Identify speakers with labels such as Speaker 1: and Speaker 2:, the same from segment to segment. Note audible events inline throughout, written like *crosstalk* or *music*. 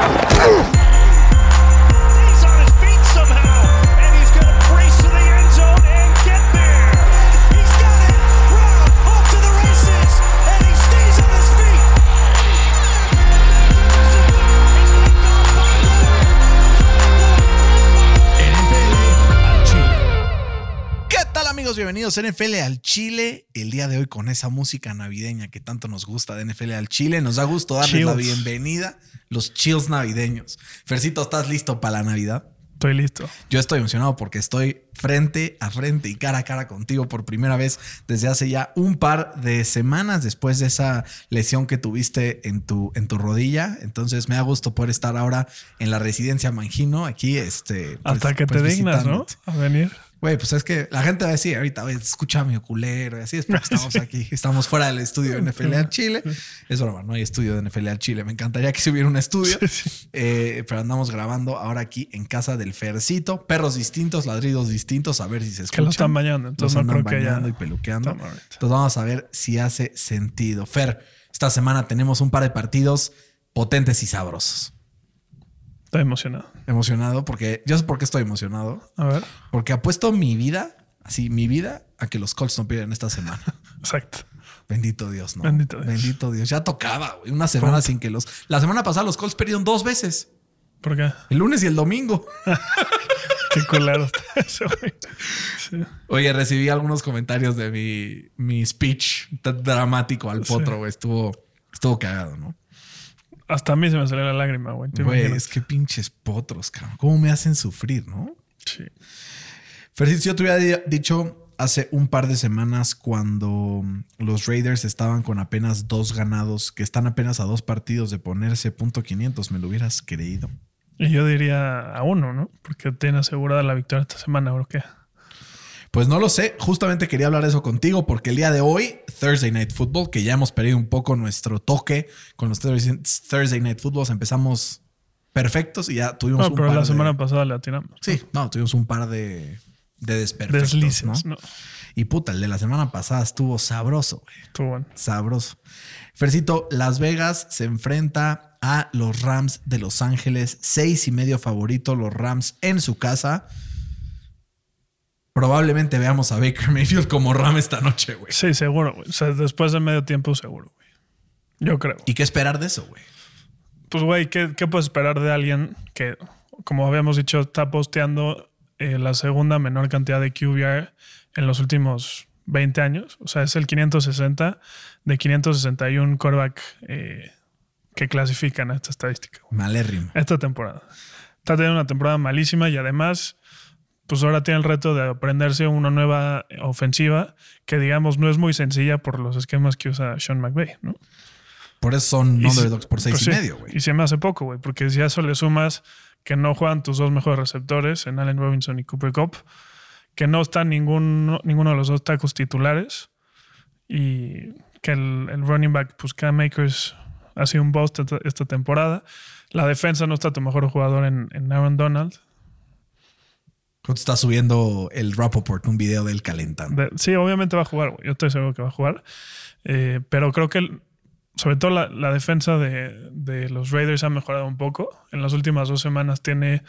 Speaker 1: Thank. Bienvenidos a NFL al Chile. El día de hoy con esa música navideña que tanto nos gusta de NFL al Chile. Nos da gusto darles la bienvenida. Los chills navideños. Fercito, ¿estás listo para la Navidad?
Speaker 2: Estoy listo.
Speaker 1: Yo estoy emocionado porque estoy frente a frente y cara a cara contigo por primera vez desde hace ya un par de semanas después de esa lesión que tuviste en tu, en tu rodilla. Entonces me da gusto poder estar ahora en la residencia Mangino aquí. Este, pues-
Speaker 2: Hasta que
Speaker 1: pues
Speaker 2: te dignas, ¿no? A venir.
Speaker 1: Güey, pues es que la gente va a decir ahorita, güey, escucha mi oculero y así es porque estamos aquí. *laughs* Estamos fuera del estudio de NFL al Chile. Es broma, no hay estudio de NFL al Chile. Me encantaría que se hubiera un estudio, Eh, pero andamos grabando ahora aquí en casa del Fercito. Perros distintos, ladridos distintos, a ver si se
Speaker 2: Que
Speaker 1: escuchan.
Speaker 2: lo están bañando. Entonces
Speaker 1: Los
Speaker 2: no
Speaker 1: andan
Speaker 2: creo que ya.
Speaker 1: bañando y peluqueando. Entonces vamos a ver si hace sentido. Fer, esta semana tenemos un par de partidos potentes y sabrosos.
Speaker 2: Estoy emocionado.
Speaker 1: Emocionado porque yo sé por qué estoy emocionado.
Speaker 2: A ver.
Speaker 1: Porque apuesto mi vida, así mi vida, a que los Colts no pierden esta semana. *laughs*
Speaker 2: Exacto.
Speaker 1: Bendito Dios, ¿no?
Speaker 2: Bendito Dios.
Speaker 1: Bendito Dios. Ya tocaba, güey. Una semana sin que los. La semana pasada los Colts perdieron dos veces.
Speaker 2: ¿Por qué?
Speaker 1: El lunes y el domingo. *laughs*
Speaker 2: Qué culero está eso, güey. Sí.
Speaker 1: Oye, recibí algunos comentarios de mi, mi speech dramático al potro, güey. Estuvo, estuvo cagado, ¿no?
Speaker 2: Hasta a mí se me salió la lágrima, güey. ¿Te
Speaker 1: Güey, es que pinches potros, cabrón. ¿Cómo me hacen sufrir, no?
Speaker 2: Sí.
Speaker 1: Fercito, yo te hubiera di- dicho hace un par de semanas cuando los Raiders estaban con apenas dos ganados, que están apenas a dos partidos de ponerse punto 500, me lo hubieras creído.
Speaker 2: Y yo diría a uno, ¿no? Porque tiene asegurada la victoria esta semana, ¿o qué?
Speaker 1: Pues no lo sé, justamente quería hablar eso contigo porque el día de hoy, Thursday Night Football, que ya hemos perdido un poco nuestro toque con los Thursday Thursday Night Footballs, empezamos perfectos y ya tuvimos
Speaker 2: No,
Speaker 1: un
Speaker 2: pero
Speaker 1: par
Speaker 2: la
Speaker 1: de-
Speaker 2: semana pasada la tiramos.
Speaker 1: Sí, no, tuvimos un par de, de desperfectos,
Speaker 2: Deslices,
Speaker 1: ¿no?
Speaker 2: ¿no?
Speaker 1: Y puta, el de la semana pasada estuvo sabroso, güey.
Speaker 2: Estuvo bueno.
Speaker 1: Sabroso. Fercito, Las Vegas se enfrenta a los Rams de Los Ángeles. Seis y medio favorito los Rams en su casa. Probablemente veamos a Baker Mayfield como Ram esta noche, güey.
Speaker 2: Sí, seguro, güey. O sea, después de medio tiempo, seguro, güey. Yo creo.
Speaker 1: ¿Y qué esperar de eso, güey?
Speaker 2: Pues, güey, ¿qué, ¿qué puedes esperar de alguien que, como habíamos dicho, está posteando eh, la segunda menor cantidad de QBR en los últimos 20 años? O sea, es el 560 de 561 quarterback eh, que clasifican a esta estadística. güey.
Speaker 1: Malérrimo.
Speaker 2: Esta temporada. Está teniendo una temporada malísima y además, pues ahora tiene el reto de aprenderse una nueva ofensiva que, digamos, no es muy sencilla por los esquemas que usa Sean McVay, ¿no?
Speaker 1: Por eso son underdogs por seis
Speaker 2: pues
Speaker 1: y
Speaker 2: sí,
Speaker 1: medio, güey.
Speaker 2: Y se me hace poco, güey, porque si a eso le sumas que no juegan tus dos mejores receptores, en Allen Robinson y Cooper Cup, que no están ningún, ninguno de los dos tacos titulares y que el, el running back, pues Cam Makers ha sido un bust esta, esta temporada. La defensa no está tu mejor jugador en, en Aaron Donald.
Speaker 1: Justo está subiendo el Rappaport un video del calentando.
Speaker 2: De- sí, obviamente va a jugar. Yo estoy seguro que va a jugar. Eh, pero creo que, el- sobre todo, la, la defensa de, de los Raiders ha mejorado un poco. En las últimas dos semanas tiene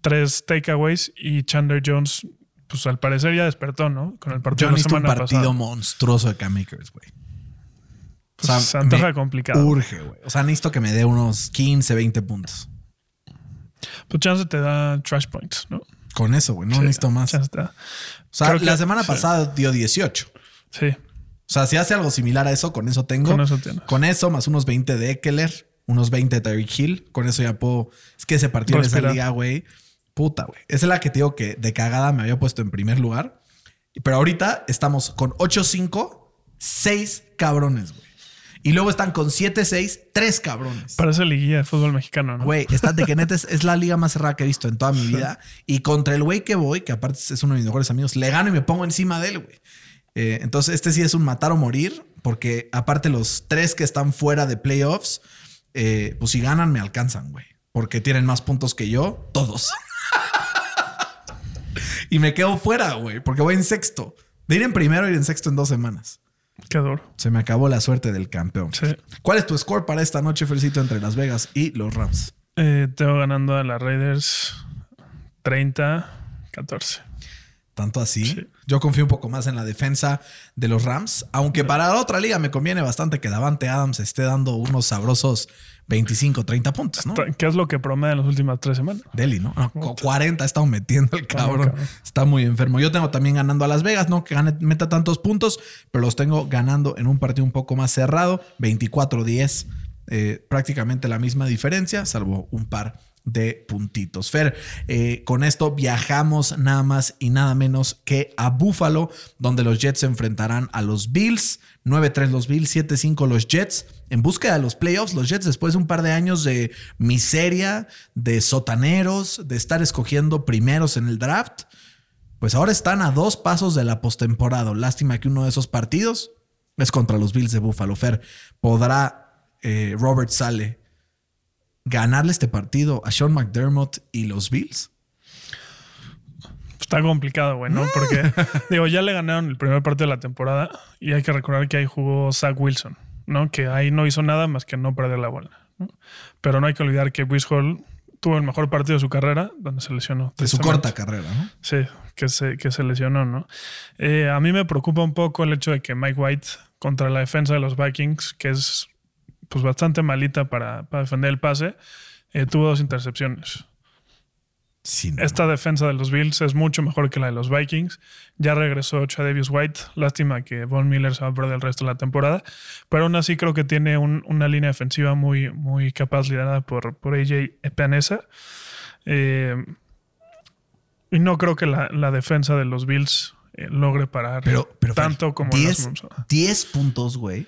Speaker 2: tres takeaways y Chandler Jones, pues al parecer ya despertó, ¿no? Con el partido de la
Speaker 1: necesito un
Speaker 2: semana
Speaker 1: partido
Speaker 2: pasada.
Speaker 1: monstruoso de Cam Akers, güey.
Speaker 2: Pues se antoja complicado.
Speaker 1: Urge, güey. O sea, necesito que me dé unos 15, 20 puntos.
Speaker 2: Pues chance te da trash points, ¿no?
Speaker 1: Con eso, güey. No
Speaker 2: Sí,
Speaker 1: necesito más. O sea,
Speaker 2: Creo que-
Speaker 1: la semana
Speaker 2: sí.
Speaker 1: pasada dio 18.
Speaker 2: Sí,
Speaker 1: O sea, si hace algo similar a eso, con eso tengo.
Speaker 2: con eso tienes.
Speaker 1: Con eso, más unos 20 de Eckler, unos 20 de Tyreek Hill. Con eso ya puedo. Es que ese partido en esa liga, güey. Puta, güey. Esa es la que te digo que de cagada me había puesto en primer lugar. Pero ahorita estamos con 8-5, 6 cabrones, güey. Y luego están con 7-6, 3 cabrones.
Speaker 2: Parece liguilla de fútbol mexicano, ¿no?
Speaker 1: Güey, *laughs* esta de que neta es, es la liga más cerrada que he visto en toda mi vida. Y contra el güey que voy, que aparte es uno de mis mejores amigos, le gano y me pongo encima de él, güey. Eh, entonces, este sí es un matar o morir, porque aparte los tres que están fuera de playoffs, eh, pues si ganan, me alcanzan, güey. Porque tienen más puntos que yo, todos. *laughs* y me quedo fuera, güey, porque voy en sexto. De ir en primero, ir en sexto en dos semanas.
Speaker 2: Qué duro.
Speaker 1: Se me acabó la suerte del campeón.
Speaker 2: Sí.
Speaker 1: ¿Cuál es tu score para esta noche, Felicito, entre Las Vegas y los Rams?
Speaker 2: Eh, tengo ganando a las Raiders 30, 14.
Speaker 1: Tanto así.
Speaker 2: Sí.
Speaker 1: Yo confío un poco más en la defensa de los Rams, aunque para la otra liga me conviene bastante que Davante Adams esté dando unos sabrosos 25, 30 puntos, ¿no?
Speaker 2: ¿Qué es lo que promedia en las últimas tres semanas?
Speaker 1: Deli, ¿no? No, cu- 40 ha estado metiendo el cabrón.
Speaker 2: cabrón.
Speaker 1: Está muy enfermo. Yo tengo también ganando a Las Vegas, no que gane- meta tantos puntos, pero los tengo ganando en un partido un poco más cerrado, 24-10, eh, prácticamente la misma diferencia, salvo un par de puntitos. Fer, eh, con esto viajamos nada más y nada menos que a Buffalo, donde los Jets se enfrentarán a los Bills. 9-3 los Bills, 7-5 los Jets. En búsqueda de los playoffs, los Jets después de un par de años de miseria, de sotaneros, de estar escogiendo primeros en el draft, pues ahora están a dos pasos de la postemporada. Lástima que uno de esos partidos es contra los Bills de Buffalo. Fer, ¿podrá eh, Robert Sale ganarle este partido a Sean McDermott y los Bills?
Speaker 2: Está complicado, güey, ¿no? Porque, *laughs* digo, ya le ganaron el primer partido de la temporada y hay que recordar que ahí jugó Zach Wilson, ¿no? Que ahí no hizo nada más que no perder la bola. ¿no? Pero no hay que olvidar que Bruce Hall tuvo el mejor partido de su carrera, donde se lesionó.
Speaker 1: De su corta carrera, ¿no?
Speaker 2: Sí, que se, que se lesionó, ¿no? Eh, a mí me preocupa un poco el hecho de que Mike White contra la defensa de los Vikings, que es pues bastante malita para, para defender el pase, eh, tuvo dos intercepciones.
Speaker 1: Sí, no.
Speaker 2: Esta defensa de los Bills es mucho mejor que la de los Vikings. Ya regresó Davis White. Lástima que Von Miller se va a perder el resto de la temporada. Pero aún así creo que tiene un- una línea defensiva muy, muy capaz liderada por, por AJ Epenesa. Eh, y no creo que la, la defensa de los Bills eh, logre parar
Speaker 1: Pero, pero
Speaker 2: tanto como
Speaker 1: 10,
Speaker 2: los-
Speaker 1: 10 puntos, güey.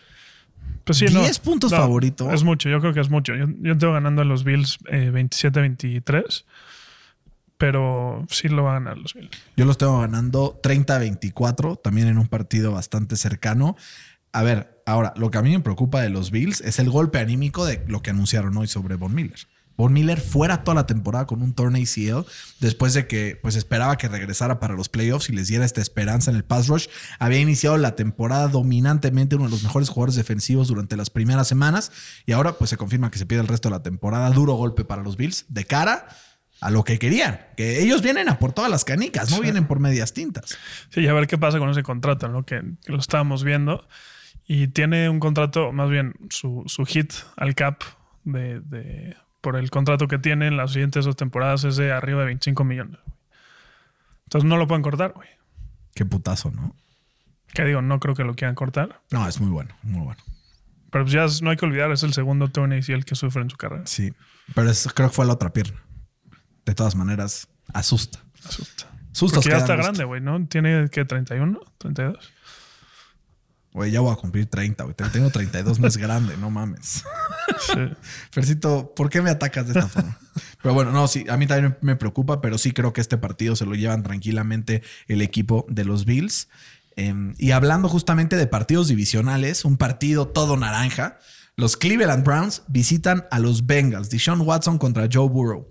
Speaker 2: Pues sí, no.
Speaker 1: 10 puntos favorito.
Speaker 2: Es mucho, yo creo que es mucho. Yo, yo tengo ganando a los Bills eh, 27-23. Pero sí lo van a ganar los Bills.
Speaker 1: Yo los tengo ganando 30-24, también en un partido bastante cercano. A ver, ahora, lo que a mí me preocupa de los Bills es el golpe anímico de lo que anunciaron hoy sobre Von Miller. Von Miller fuera toda la temporada con un torneo ACL después de que pues esperaba que regresara para los playoffs y les diera esta esperanza en el pass rush. Había iniciado la temporada dominantemente uno de los mejores jugadores defensivos durante las primeras semanas y ahora pues se confirma que se pierde el resto de la temporada. Duro golpe para los Bills de cara a lo que querían, que ellos vienen a por todas las canicas, no vienen por medias tintas.
Speaker 2: Sí, y a ver qué pasa con ese contrato, ¿no? Que, que lo estábamos viendo. Y tiene un contrato, más bien su, su hit al cap de, de- por el contrato que tiene en las siguientes dos temporadas es de arriba de 25 millones. Entonces no lo pueden cortar, güey.
Speaker 1: Qué putazo, ¿no?
Speaker 2: Que digo, no creo que lo quieran cortar.
Speaker 1: No, es muy bueno, muy bueno.
Speaker 2: Pero pues ya es- no hay que olvidar, es el segundo torn ACL que sufre en su carrera.
Speaker 1: Sí, pero es- creo que fue la otra pierna. De todas maneras, asusta.
Speaker 2: Asusta.
Speaker 1: Sustos
Speaker 2: Porque ya está grande, güey, ¿no? Tiene, ¿qué? ¿31? ¿32?
Speaker 1: Güey, ya voy a cumplir 30, güey. Tengo 32, no es grande, no mames.
Speaker 2: Sí.
Speaker 1: Fercito, ¿por qué me atacas de esta forma? *laughs* Pero bueno, no, sí, a mí también me preocupa, pero sí creo que este partido se lo llevan tranquilamente el equipo de los Bills. Eh, y hablando justamente de partidos divisionales, un partido todo naranja, los Cleveland Browns visitan a los Bengals, Deshaun Watson contra Joe Burrow.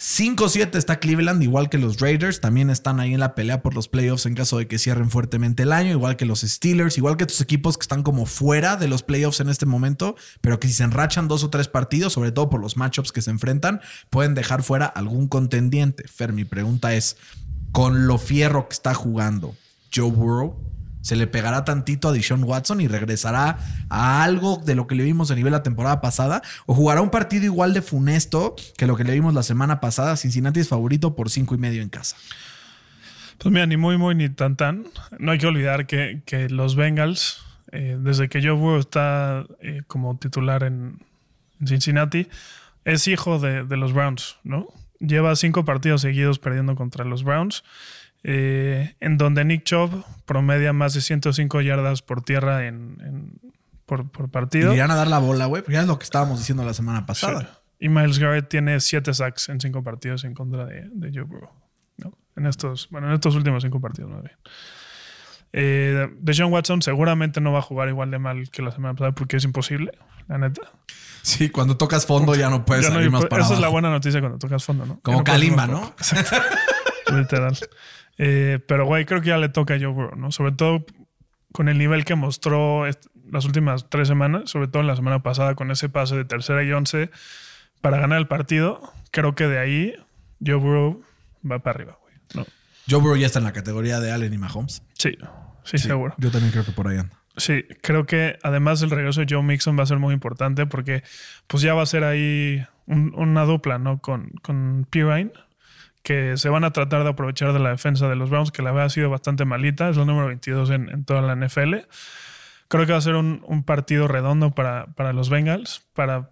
Speaker 1: 5-7 está Cleveland, igual que los Raiders. También están ahí en la pelea por los playoffs en caso de que cierren fuertemente el año, igual que los Steelers, igual que estos equipos que están como fuera de los playoffs en este momento, pero que si se enrachan dos o tres partidos, sobre todo por los matchups que se enfrentan, pueden dejar fuera algún contendiente. Fer, mi pregunta es: con lo fierro que está jugando Joe Burrow, ¿se le pegará tantito a Deshaun Watson y regresará a algo de lo que le vimos a nivel la temporada pasada? ¿O jugará un partido igual de funesto que lo que le vimos la semana pasada? Cincinnati es favorito por cinco y medio en casa.
Speaker 2: Pues mira, ni muy, muy, ni tan, tan. No hay que olvidar que, que los Bengals, eh, desde que Joe Burrow está eh, como titular en, Cincinnati, es hijo de, de los Browns, ¿no? Lleva cinco partidos seguidos perdiendo contra los Browns, eh, en donde Nick Chubb promedia más de 105 yardas por tierra en, en- por, por
Speaker 1: Y
Speaker 2: partido.
Speaker 1: irán a dar la bola, güey, porque ya es lo que estábamos diciendo la semana pasada.
Speaker 2: Sí. Y Miles Garrett tiene siete sacks en cinco partidos en contra de, de Joe Burrow. ¿no? En estos, bueno, en estos últimos cinco partidos, más bien. Eh, Deshaun Watson seguramente no va a jugar igual de mal que la semana pasada porque es imposible, la neta.
Speaker 1: Sí, cuando tocas fondo ya no puedes
Speaker 2: Ya
Speaker 1: salir más para
Speaker 2: esa es la buena noticia cuando tocas fondo, ¿no?
Speaker 1: Como
Speaker 2: no
Speaker 1: Kalimba, ¿no? *laughs*
Speaker 2: Literal. Eh, pero, güey, creo que ya le toca a Joe Burrow, ¿no? Sobre todo con el nivel que mostró las últimas tres semanas, sobre todo en la semana pasada con ese pase de tercera y once para ganar el partido. Creo que de ahí Joe Burrow va para arriba, güey. No.
Speaker 1: Joe Burrow ya está en la categoría de Allen y Mahomes.
Speaker 2: Sí, sí, seguro.
Speaker 1: Yo también creo que por ahí anda.
Speaker 2: Sí, creo que además el regreso de Joe Mixon va a ser muy importante porque pues ya va a ser ahí un- una dupla, ¿no? Con, con Pirine, que se van a tratar de aprovechar de la defensa de los Browns, que la verdad ha sido bastante malita, es la número 22 en, en toda la NFL. Creo que va a ser un, un partido redondo para, para los Bengals, para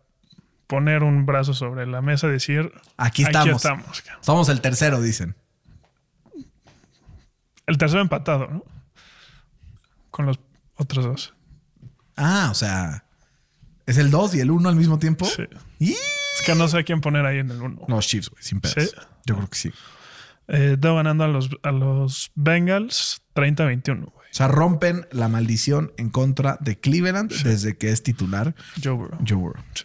Speaker 2: poner un brazo sobre la mesa y decir,
Speaker 1: Aquí estamos.
Speaker 2: estamos. cabrón".
Speaker 1: Somos el tercero, dicen.
Speaker 2: El tercero empatado, ¿no? Con los otros dos.
Speaker 1: Ah, o sea, ¿es el 2 y el 1 al mismo tiempo?
Speaker 2: Sí.
Speaker 1: ¡Y!
Speaker 2: Es que no sé a quién poner ahí en el uno.
Speaker 1: Los Chiefs, güey, sin pedos.
Speaker 2: Sí.
Speaker 1: Yo creo que sí.
Speaker 2: Eh, ganando a los, a los Bengals 30-21, güey.
Speaker 1: O sea, rompen la maldición en contra de Cleveland desde que es titular
Speaker 2: Joe Burrow.
Speaker 1: Joe Burrow.
Speaker 2: Sí.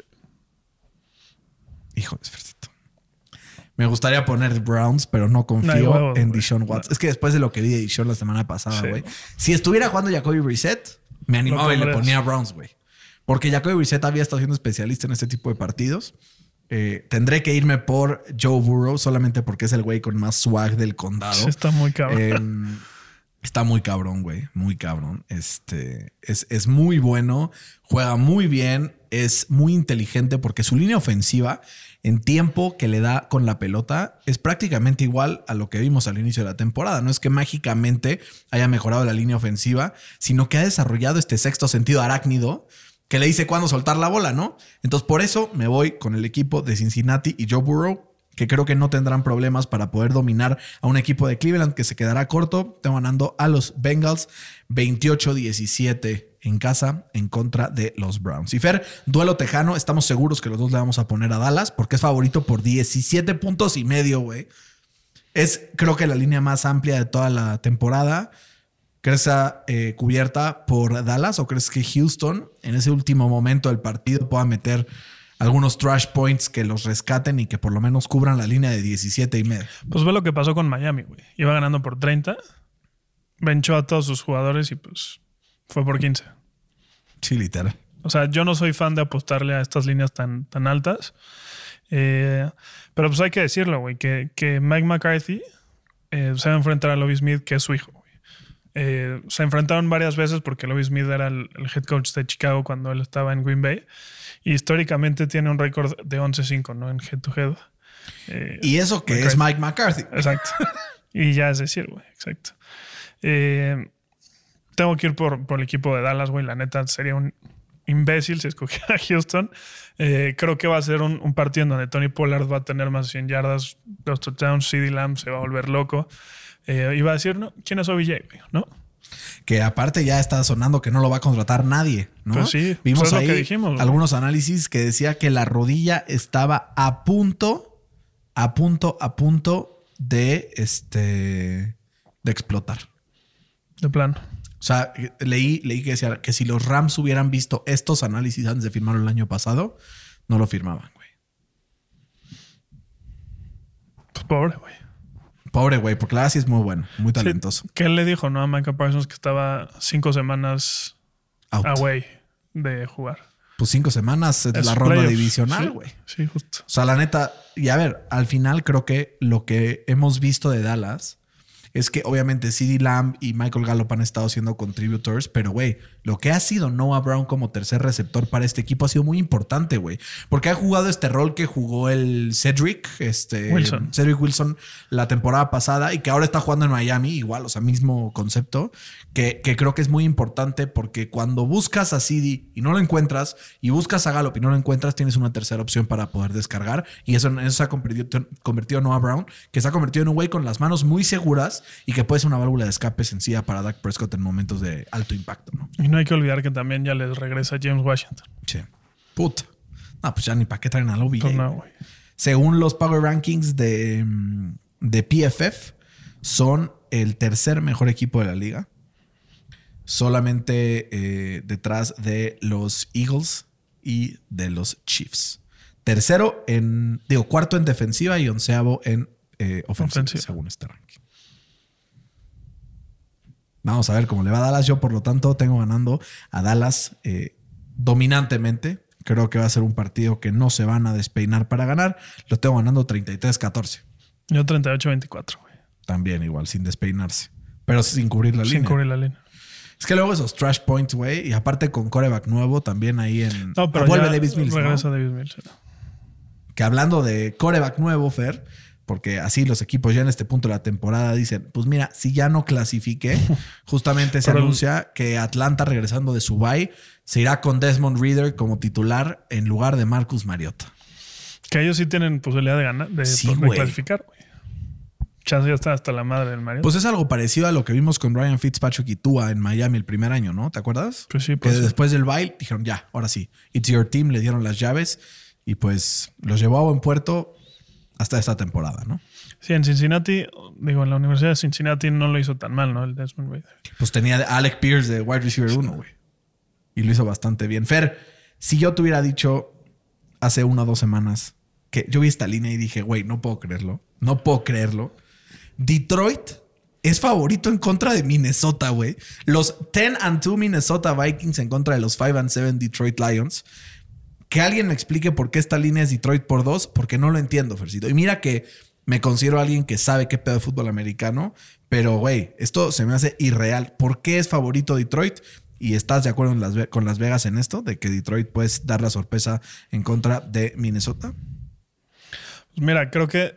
Speaker 1: Hijo de. Me gustaría poner Browns, pero no
Speaker 2: No
Speaker 1: confío
Speaker 2: huevos,
Speaker 1: en. Deshaun Watson. Es que después de lo que vi de Deshaun la semana pasada,
Speaker 2: Sí.
Speaker 1: güey. Si estuviera jugando Jacoby Brissett, me animaba y le ponía a Browns, güey. Porque Jacoby Brissett había estado siendo especialista en este tipo de partidos. Eh, tendré que irme por Joe Burrow solamente porque es el güey con más swag del condado. *laughs*
Speaker 2: Está muy cabrón.
Speaker 1: Eh, está muy cabrón, güey. Muy cabrón. Este es, es muy bueno, juega muy bien, es muy inteligente porque su línea ofensiva en tiempo que le da con la pelota es prácticamente igual a lo que vimos al inicio de la temporada. No es que mágicamente haya mejorado la línea ofensiva, sino que ha desarrollado este sexto sentido arácnido que le dice cuándo soltar la bola, ¿no? Entonces por eso me voy con el equipo de Cincinnati y Joe Burrow que creo que no tendrán problemas para poder dominar a un equipo de Cleveland que se quedará corto. Tengo ganando a los Bengals 28-17 en casa en contra de los Browns. Y Fer, duelo tejano, estamos seguros que los dos le vamos a poner a Dallas porque es favorito por 17 puntos y medio, güey. Es creo que la línea más amplia de toda la temporada. ¿Crees que sea eh, cubierta por Dallas o crees que Houston en ese último momento del partido pueda meter algunos trash points que los rescaten y que por lo menos cubran la línea de 17 y medio?
Speaker 2: Pues ve lo que pasó con Miami, güey. Iba ganando por 30, venchó a todos sus jugadores y pues fue por 15.
Speaker 1: Sí, literal.
Speaker 2: O sea, yo no soy fan de apostarle a estas líneas tan, tan altas. Eh, pero pues hay que decirlo, güey, que, que Mike McCarthy eh, se va a enfrentar a Lobby Smith, que es su hijo. Eh, se enfrentaron varias veces porque Lobby Smith era el, el head coach de Chicago cuando él estaba en Green Bay. Y históricamente tiene un récord de 11-5, ¿no? En head to head. Eh,
Speaker 1: Y eso que es Mike McCarthy.
Speaker 2: Exacto. *laughs* y ya es decir, güey, exacto. Eh, tengo que ir por, por el equipo de Dallas, güey. La neta sería un imbécil si escogiera a Houston. Eh, creo que va a ser un, un partido en donde Tony Pollard va a tener más de 100 yardas, dos touchdowns, CD Lamb se va a volver loco. Eh, va a decir, ¿no? ¿Quién es OBJ? ¿No?
Speaker 1: Que aparte ya está sonando que no lo va a contratar nadie, ¿no?
Speaker 2: Pues sí,
Speaker 1: Vimos
Speaker 2: pues es lo
Speaker 1: ahí
Speaker 2: que dijimos, güey.
Speaker 1: algunos análisis que decía que la rodilla estaba a punto, a punto, a punto de este de explotar.
Speaker 2: De plano.
Speaker 1: O sea, leí, leí que decía que si los Rams hubieran visto estos análisis antes de firmarlo el año pasado, no lo firmaban, güey.
Speaker 2: Pues pobre, güey.
Speaker 1: Pobre güey, porque la verdad sí es muy bueno, muy talentoso.
Speaker 2: Sí, él le dijo, ¿no? A Micah Parsons que estaba cinco semanas
Speaker 1: Out.
Speaker 2: away de jugar.
Speaker 1: Pues cinco semanas Es la ronda divisional,
Speaker 2: Sí,
Speaker 1: güey.
Speaker 2: Sí, justo.
Speaker 1: O sea, la neta, y a ver, al final creo que lo que hemos visto de Dallas es que obviamente CD Lamb y Michael Gallup han estado siendo contributors, pero güey, lo que ha sido Noah Brown como tercer receptor para este equipo ha sido muy importante, güey, porque ha jugado este rol que jugó el Cedric, este
Speaker 2: Wilson.
Speaker 1: Cedric Wilson la temporada pasada y que ahora está jugando en Miami, igual, o sea, mismo concepto, que, que creo que es muy importante porque cuando buscas a CD y no lo encuentras y buscas a Gallup y no lo encuentras, tienes una tercera opción para poder descargar y eso, eso se ha convertido, convertido en Noah Brown, que se ha convertido en un güey con las manos muy seguras y que puede ser una válvula de escape sencilla para Dak Prescott en momentos de alto impacto, ¿no?
Speaker 2: Y no hay que olvidar que también ya les regresa James Washington.
Speaker 1: Sí. Puta. No, pues ya ni para qué traen a Lobby.
Speaker 2: Pues no.
Speaker 1: Según los Power Rankings de, de PFF, son el tercer mejor equipo de la liga. Solamente eh, detrás de los Eagles y de los Chiefs. Tercero en, digo, cuarto en defensiva y onceavo en eh, ofensiva,
Speaker 2: Ofensiva.
Speaker 1: según este ranking. Vamos a ver cómo le va a Dallas. Yo, por lo tanto, tengo ganando a Dallas eh, dominantemente. Creo que va a ser un partido que no se van a despeinar para ganar. Lo tengo ganando 33-14.
Speaker 2: Yo 38-24, güey.
Speaker 1: También igual, sin despeinarse. Pero sin cubrir la
Speaker 2: Sin
Speaker 1: línea.
Speaker 2: cubrir la línea.
Speaker 1: Es que luego esos trash points, güey. Y aparte con coreback nuevo también ahí en...
Speaker 2: No, pero
Speaker 1: Ah, vuelve Davis Mills, ¿no?
Speaker 2: regresa Davis Mills.
Speaker 1: Que hablando de coreback nuevo, Fer, porque así los equipos ya en este punto de la temporada dicen, pues mira, si ya no clasifiqué, *laughs* justamente se
Speaker 2: Pero
Speaker 1: anuncia que Atlanta regresando de su bye se irá con Desmond Reader como titular en lugar de Marcus Mariota.
Speaker 2: Que ellos sí tienen posibilidad de ganar, de,
Speaker 1: Sí,
Speaker 2: de
Speaker 1: güey.
Speaker 2: clasificar, güey. Chance ya está hasta la madre del Mario.
Speaker 1: Pues es algo parecido a lo que vimos con Ryan Fitzpatrick y Tua en Miami el primer año, ¿no? ¿Te acuerdas?
Speaker 2: Pues sí,
Speaker 1: que
Speaker 2: pues sí.
Speaker 1: después del bye dijeron, ya, ahora sí, it's your team, le dieron las llaves y pues los llevó a buen puerto hasta esta temporada, ¿no?
Speaker 2: Sí, en Cincinnati, digo, en la Universidad de Cincinnati no lo hizo tan mal, ¿no? El Desmond Reader.
Speaker 1: Pues tenía a Alec Pierce de wide receiver 1, güey. Y lo hizo bastante bien. Fer, si yo te hubiera dicho hace una o dos semanas que yo vi esta línea y dije, güey, no puedo creerlo. No puedo creerlo. Detroit es favorito en contra de Minnesota, güey. Los 10 and 2 Minnesota Vikings en contra de los 5 and 7 Detroit Lions. Que alguien me explique por qué esta línea es Detroit por dos, porque no lo entiendo, Fercito. Y mira que me considero alguien que sabe qué pedo de fútbol americano, pero güey, esto se me hace irreal. ¿Por qué es favorito Detroit? ¿Y estás de acuerdo Las con Las Vegas en esto? De que Detroit puede dar la sorpresa en contra de Minnesota.
Speaker 2: Pues mira, creo que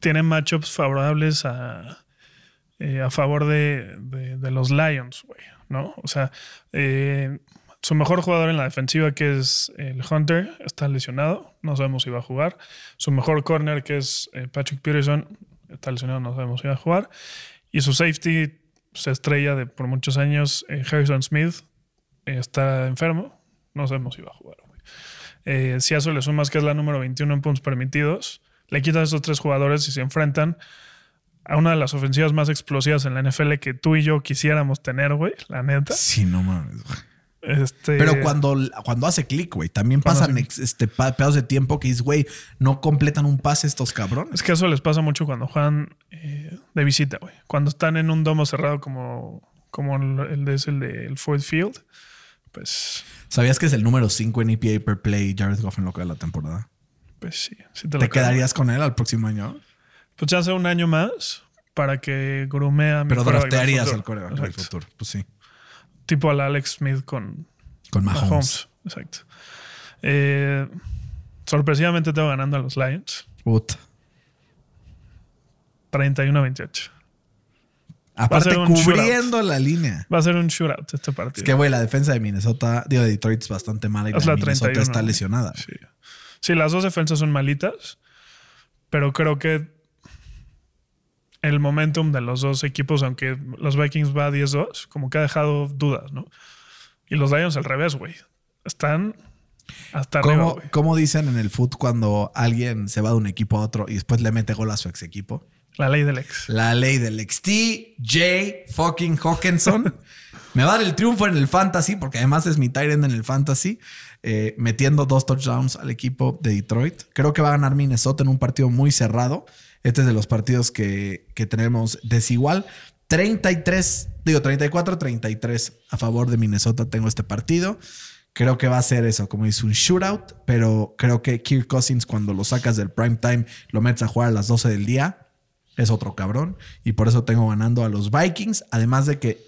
Speaker 2: tiene matchups favorables a, eh, a favor de, de- de los Lions, güey, ¿no? O sea, eh, su mejor jugador en la defensiva, que es el Hunter, está lesionado, no sabemos si va a jugar. Su mejor corner, que es eh, Patrick Peterson, está lesionado, no sabemos si va a jugar. Y su safety se estrella de, por muchos años, eh, Harrison Smith, eh, está enfermo, no sabemos si va a jugar. Eh, si a eso le sumas que es la número 21 en puntos permitidos, le quitas a esos tres jugadores y se enfrentan a una de las ofensivas más explosivas en la NFL que tú y yo quisiéramos tener, güey, la neta.
Speaker 1: Sí, no mames. güey.
Speaker 2: Este,
Speaker 1: Pero cuando, cuando hace clic, güey, también pasan
Speaker 2: hace
Speaker 1: este, pedazos de tiempo que dices, güey, no completan un pase estos cabrones.
Speaker 2: Es que eso les pasa mucho cuando juegan eh, de visita, güey. Cuando están en un domo cerrado como, como el, de, es el del Ford Field, pues,
Speaker 1: ¿Sabías que es el número 5 en EPA per play Jared Goff en lo que va la temporada?
Speaker 2: pues sí. sí te lo
Speaker 1: ¿Te
Speaker 2: creo.
Speaker 1: quedarías con él al próximo año?
Speaker 2: Pues ya hace un año más para que grumea
Speaker 1: Pero draftearías al coreback del futuro. Pues sí.
Speaker 2: Tipo al Alex Smith con
Speaker 1: Con Mahomes.
Speaker 2: Mahomes. Exacto. Eh, sorpresivamente tengo ganando a los Lions.
Speaker 1: Puta.
Speaker 2: 31-28.
Speaker 1: Aparte, cubriendo la línea.
Speaker 2: Va a ser un shootout este partido.
Speaker 1: Es que, güey, la defensa de Minnesota, digo, de Detroit es bastante mala y la
Speaker 2: Es la
Speaker 1: Minnesota
Speaker 2: 31.
Speaker 1: está lesionada.
Speaker 2: Sí. Sí, las dos defensas son malitas, pero creo que el momentum de los dos equipos, aunque los Vikings va a 10-2, como que ha dejado dudas, ¿no? Y los Lions al revés, güey. Están hasta
Speaker 1: ¿Cómo, cómo dicen en el foot cuando alguien se va de un equipo a otro y después le mete gol a su ex equipo?
Speaker 2: La ley del ex.
Speaker 1: La ley del XT, J. fucking Hawkinson. *laughs* Me va a dar el triunfo en el fantasy, porque además es mi tight end en el fantasy, eh, metiendo dos touchdowns al equipo de Detroit. Creo que va a ganar Minnesota en un partido muy cerrado. Este es de los partidos que, que tenemos desigual. 33, digo 34-33 a favor de Minnesota tengo este partido. Creo que va a ser eso, como dice un shootout, pero creo que Kirk Cousins cuando lo sacas del prime time, lo metes a jugar a las 12 del día, es otro cabrón. Y por eso tengo ganando a los Vikings. Además de que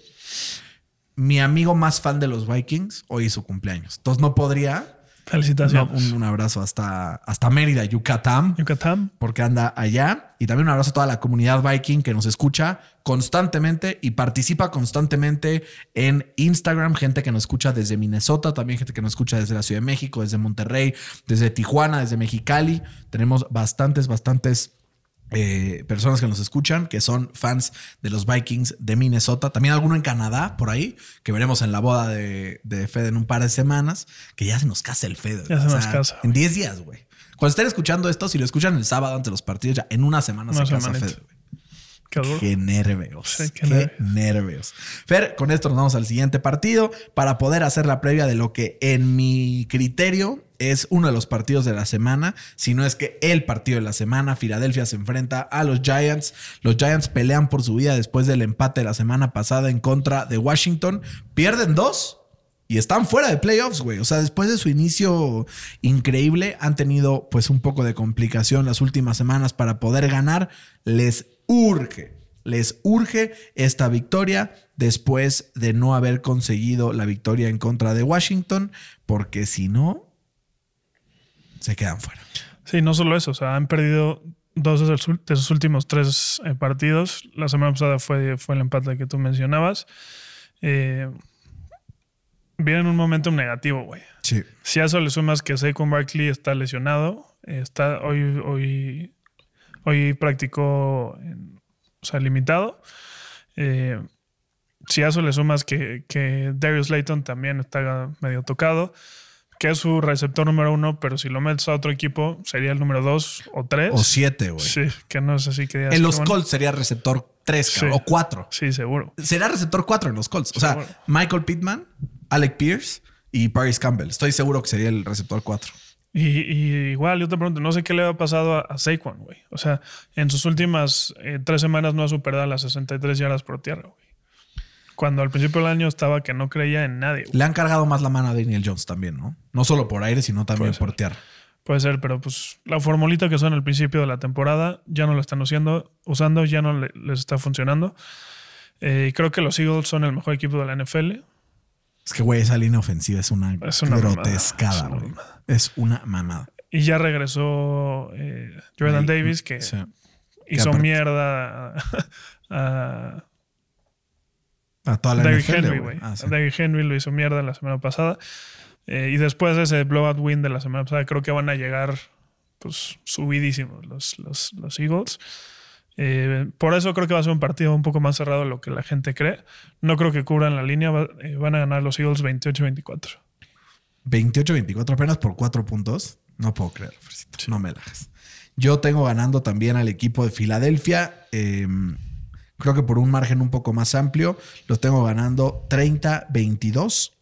Speaker 1: mi amigo más fan de los Vikings hoy es su cumpleaños. Entonces no podría.
Speaker 2: Felicitaciones.
Speaker 1: un, un abrazo hasta, hasta Mérida, Yucatán,
Speaker 2: Yucatán.
Speaker 1: porque anda allá. Y también un abrazo a toda la comunidad Viking que nos escucha constantemente y participa constantemente en Instagram. Gente que nos escucha desde Minnesota, también gente que nos escucha desde la Ciudad de México, desde Monterrey, desde Tijuana, desde Mexicali. Tenemos bastantes, bastantes eh, personas que nos escuchan, que son fans de los Vikings de Minnesota. También alguno en Canadá, por ahí, que veremos en la boda de, de Fede en un par de semanas, que ya se nos casa el Fede.
Speaker 2: Ya se nos casa,
Speaker 1: En 10 días, güey. Cuando estén escuchando esto, si lo escuchan el sábado antes de los partidos, ya en una semana
Speaker 2: Una
Speaker 1: se casa. Fede.
Speaker 2: Qué.
Speaker 1: Qué nervios.
Speaker 2: Sí,
Speaker 1: qué
Speaker 2: qué nervios.
Speaker 1: nervios. Fer, con esto nos vamos al siguiente partido para poder hacer la previa de lo que en mi criterio es uno de los partidos de la semana, si no es que el partido de la semana. Filadelfia se enfrenta a los Giants. Los Giants pelean por su vida después del empate de la semana pasada en contra de Washington. Pierden dos, y están fuera de playoffs, güey. O sea, después de su inicio increíble, han tenido pues un poco de complicación las últimas semanas para poder ganar. Les urge, les urge esta victoria después de no haber conseguido la victoria en contra de Washington, porque si no, se quedan fuera.
Speaker 2: Sí, no solo eso, o sea, han perdido dos de sus, últimos tres eh, partidos. La semana pasada fue, fue el empate que tú mencionabas. Eh, viene en un momentum negativo, güey.
Speaker 1: Sí.
Speaker 2: Si a eso le sumas que Saquon Barkley está lesionado, eh, está hoy, hoy, hoy practicó, en- o sea, limitado. Eh, si a eso le sumas que, que Darius Layton también está medio tocado, que es su receptor número uno, pero si lo metes a otro equipo sería el número dos o tres.
Speaker 1: O siete, güey.
Speaker 2: Sí, que no es así que
Speaker 1: En los
Speaker 2: bueno.
Speaker 1: Colts sería receptor 3
Speaker 2: Sí.
Speaker 1: o 4.
Speaker 2: Sí, seguro.
Speaker 1: Será receptor 4 en los Colts. O sea,
Speaker 2: Seguro.
Speaker 1: Michael Pittman, Alec Pierce y Paris Campbell. Estoy seguro que sería el receptor 4.
Speaker 2: Y, y igual, yo te pregunto, no sé qué le ha pasado a, a Saquon, güey. O sea, en sus últimas eh, tres semanas no ha superado las 63 yardas por tierra, güey. Cuando al principio del año estaba que no creía en nadie, güey.
Speaker 1: Le han cargado más la mano a Daniel Jones también, ¿no? No solo por aire, sino también por tierra.
Speaker 2: Puede ser, pero pues la formulita que son al principio de la temporada ya no la están usando, usando ya no le- les está funcionando. Eh, y creo que los Eagles son el mejor equipo de la NFL.
Speaker 1: Es que, güey, esa línea ofensiva es una,
Speaker 2: Es una
Speaker 1: grotescada,
Speaker 2: mamada, es una
Speaker 1: güey. Es una mamada.
Speaker 2: Y ya regresó eh, Jordan
Speaker 1: Ahí,
Speaker 2: Davis, que
Speaker 1: sí.
Speaker 2: hizo mierda a,
Speaker 1: toda la
Speaker 2: David
Speaker 1: NFL,
Speaker 2: Henry,
Speaker 1: güey.
Speaker 2: güey.
Speaker 1: Ah, sí.
Speaker 2: David Henry lo hizo mierda la semana pasada. Eh, y después de ese blowout win de la semana pasada, creo que van a llegar pues subidísimos los, los, los Eagles. Eh, por eso creo que va a ser un partido un poco más cerrado de lo que la gente cree. No creo que cubran la línea. va- eh, van a ganar los Eagles 28-24.
Speaker 1: 28-24 apenas por 4 puntos. No puedo creerlo. No me la hagas. Yo tengo ganando también al equipo de Filadelfia. eh, creo que por un margen un poco más amplio. Los tengo ganando 30-22.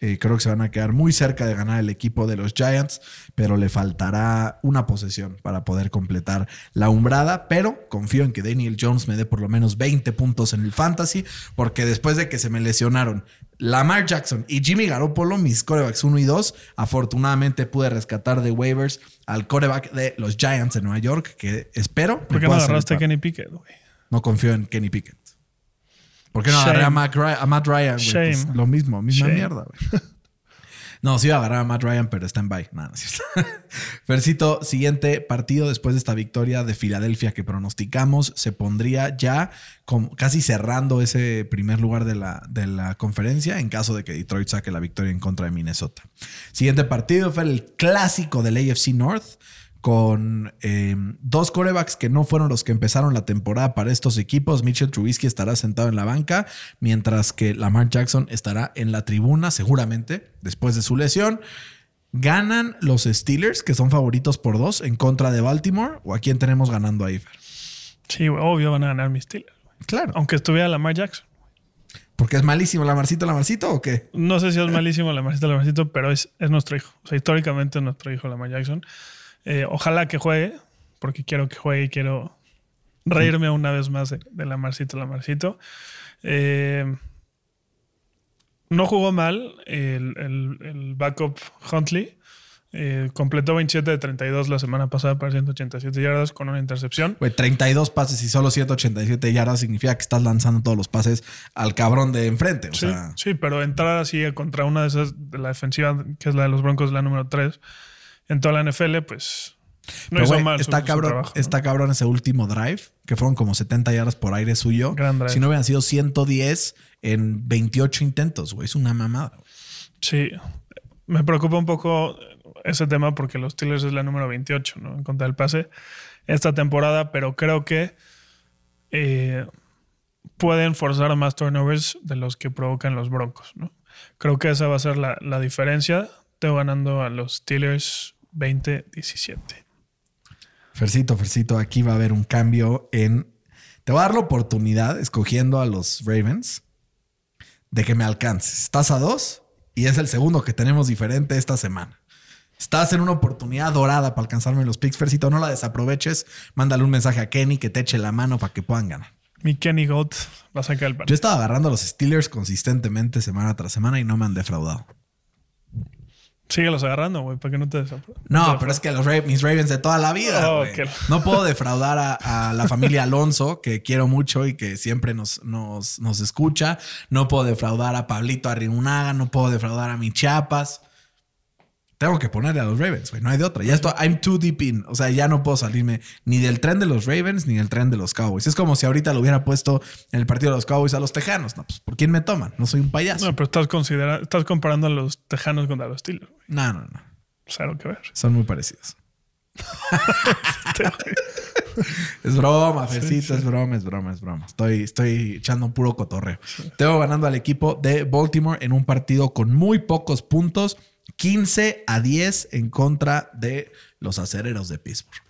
Speaker 1: Eh, creo que se van a quedar muy cerca de ganar el equipo de los Giants, pero le faltará una posesión para poder completar la umbrada. Pero confío en que Daniel Jones me dé por lo menos 20 puntos en el fantasy, porque después de que se me lesionaron Lamar Jackson y Jimmy Garoppolo, mis corebacks 1 y 2, afortunadamente pude rescatar de waivers al coreback de los Giants de Nueva York, que espero.
Speaker 2: ¿Por qué no agarraste a. Kenny Pickett, güey?
Speaker 1: No confío en Kenny Pickett. ¿Por qué no agarré a Matt, Ryan, a Matt Ryan? güey? Pues lo mismo, misma
Speaker 2: Shame.
Speaker 1: mierda, güey. *laughs* No, sí iba a agarrar a Matt Ryan, pero está en bye. Nada, no. *laughs* Fercito, siguiente partido después de esta victoria de Filadelfia que pronosticamos, se pondría ya como casi cerrando ese primer lugar de la, de la conferencia en caso de que Detroit saque la victoria en contra de Minnesota. Siguiente partido fue el clásico del AFC North con eh, dos corebacks que no fueron los que empezaron la temporada para estos equipos. Mitchell Trubisky estará sentado en la banca, mientras que Lamar Jackson estará en la tribuna, seguramente, después de su lesión. ¿Ganan los Steelers, que son favoritos por dos, en contra de Baltimore? ¿O a quién tenemos ganando ahí, Fer?
Speaker 2: Sí, obvio van a ganar mis Steelers.
Speaker 1: Claro.
Speaker 2: Aunque estuviera Lamar Jackson.
Speaker 1: ¿Porque es malísimo Lamarcito, Lamarcito o qué?
Speaker 2: No sé si es malísimo Lamarcito, Lamarcito, pero es, es nuestro hijo. O sea, históricamente es nuestro hijo Lamar Jackson. Eh, ojalá que juegue, porque quiero que juegue y quiero reírme una vez más de, de Lamarcito, Lamarcito. Eh, no jugó mal el, el- el backup Huntley. Eh, completó 27 de 32 la semana pasada para 187 yardas con una intercepción.
Speaker 1: Güey, 32 pases y solo 187 yardas significa que estás lanzando todos los pases al cabrón de enfrente. O
Speaker 2: Sí,
Speaker 1: sea,
Speaker 2: sí, pero entrar así contra una de esas de la defensiva, que es la de los Broncos, la número 3, en toda la NFL, pues no
Speaker 1: Pero,
Speaker 2: hizo
Speaker 1: güey,
Speaker 2: mal
Speaker 1: está
Speaker 2: su
Speaker 1: cabrón,
Speaker 2: trabajo, ¿no?
Speaker 1: está cabrón ese último drive, que fueron como 70 yardas por aire suyo.
Speaker 2: Gran drive.
Speaker 1: Si no hubieran sido 110 en 28 intentos, güey. Es una mamada.
Speaker 2: Sí, me preocupa un poco ese tema porque los Steelers es la número 28, ¿no? En contra del pase esta temporada, pero creo que eh, pueden forzar más turnovers de los que provocan los Broncos, ¿no? Creo que esa va a ser la, la diferencia. Tengo ganando a los Steelers 20-17.
Speaker 1: Fercito, Fercito, aquí va a haber un cambio en. Te voy a dar la oportunidad, escogiendo a los Ravens, de que me alcances. Estás a dos y es el segundo que tenemos diferente esta semana. Estás en una oportunidad dorada para alcanzarme los picks, Fercito. No la desaproveches. Mándale un mensaje a Kenny que te eche la mano para que puedan ganar.
Speaker 2: Mi Kenny Goat va a sacar el
Speaker 1: Yo
Speaker 2: partido.
Speaker 1: estaba agarrando a los Steelers consistentemente semana tras semana y no me han defraudado.
Speaker 2: Síguelos agarrando, güey, para que no te
Speaker 1: No, pero es que los Ra- mis Ravens de toda la vida.
Speaker 2: Oh,
Speaker 1: No puedo defraudar a, a la familia Alonso, que quiero mucho y que siempre nos, nos, nos escucha. No puedo defraudar a Pablito Arriunaga. No puedo defraudar a mi Chiapas. Tengo que ponerle a los Ravens, güey. No hay de otra. Ya estoy, I'm too deep in. O sea, ya no puedo salirme ni del tren de los Ravens ni del tren de los Cowboys. Es como si ahorita lo hubiera puesto en el partido de los Cowboys a los Tejanos. No, pues, ¿por quién me toman? No soy un payaso.
Speaker 2: No, pero estás considera estás comparando a los Tejanos contra los Steelers. güey.
Speaker 1: No, no, no.
Speaker 2: Cero que ver.
Speaker 1: Son muy parecidos. *laughs* Es broma, Fercito, es broma, es broma, es broma. Estoy, estoy echando un puro cotorreo. Tengo ganando al equipo de Baltimore en un partido con muy pocos puntos, 15 a 10 en contra de los acereros de Pittsburgh.